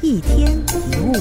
一天一物。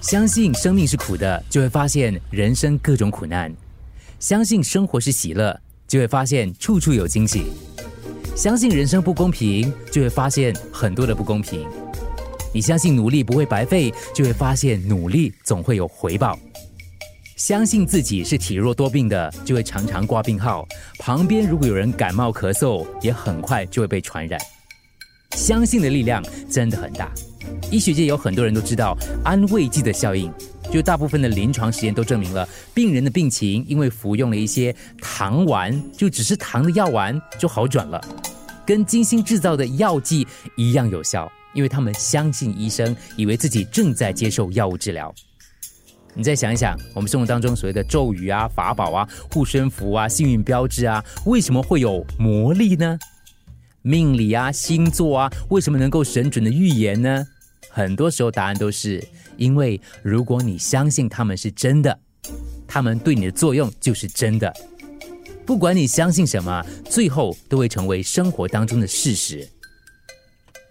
相信生命是苦的，就会发现人生各种苦难；相信生活是喜乐，就会发现处处有惊喜；相信人生不公平，就会发现很多的不公平。你相信努力不会白费，就会发现努力总会有回报。相信自己是体弱多病的，就会常常挂病号。旁边如果有人感冒咳嗽，也很快就会被传染。相信的力量真的很大。医学界有很多人都知道安慰剂的效应，就大部分的临床实验都证明了，病人的病情因为服用了一些糖丸，就只是糖的药丸就好转了，跟精心制造的药剂一样有效，因为他们相信医生，以为自己正在接受药物治疗。你再想一想，我们生活当中所谓的咒语啊、法宝啊、护身符啊、幸运标志啊，为什么会有魔力呢？命理啊、星座啊，为什么能够神准的预言呢？很多时候答案都是因为，如果你相信他们是真的，他们对你的作用就是真的。不管你相信什么，最后都会成为生活当中的事实。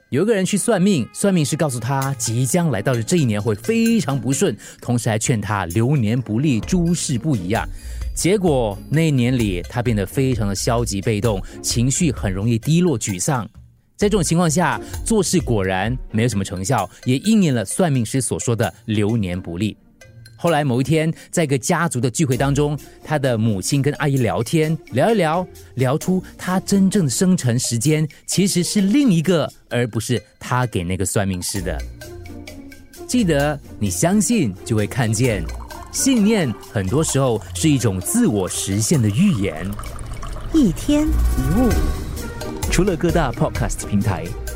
有一个人去算命，算命师告诉他，即将来到的这一年会非常不顺，同时还劝他流年不利，诸事不宜啊。结果那一年里，他变得非常的消极被动，情绪很容易低落沮丧。在这种情况下，做事果然没有什么成效，也应验了算命师所说的流年不利。后来某一天，在一个家族的聚会当中，他的母亲跟阿姨聊天，聊一聊，聊出他真正的生辰时间其实是另一个，而不是他给那个算命师的。记得，你相信就会看见，信念很多时候是一种自我实现的预言。一天一物，除了各大 podcast 平台，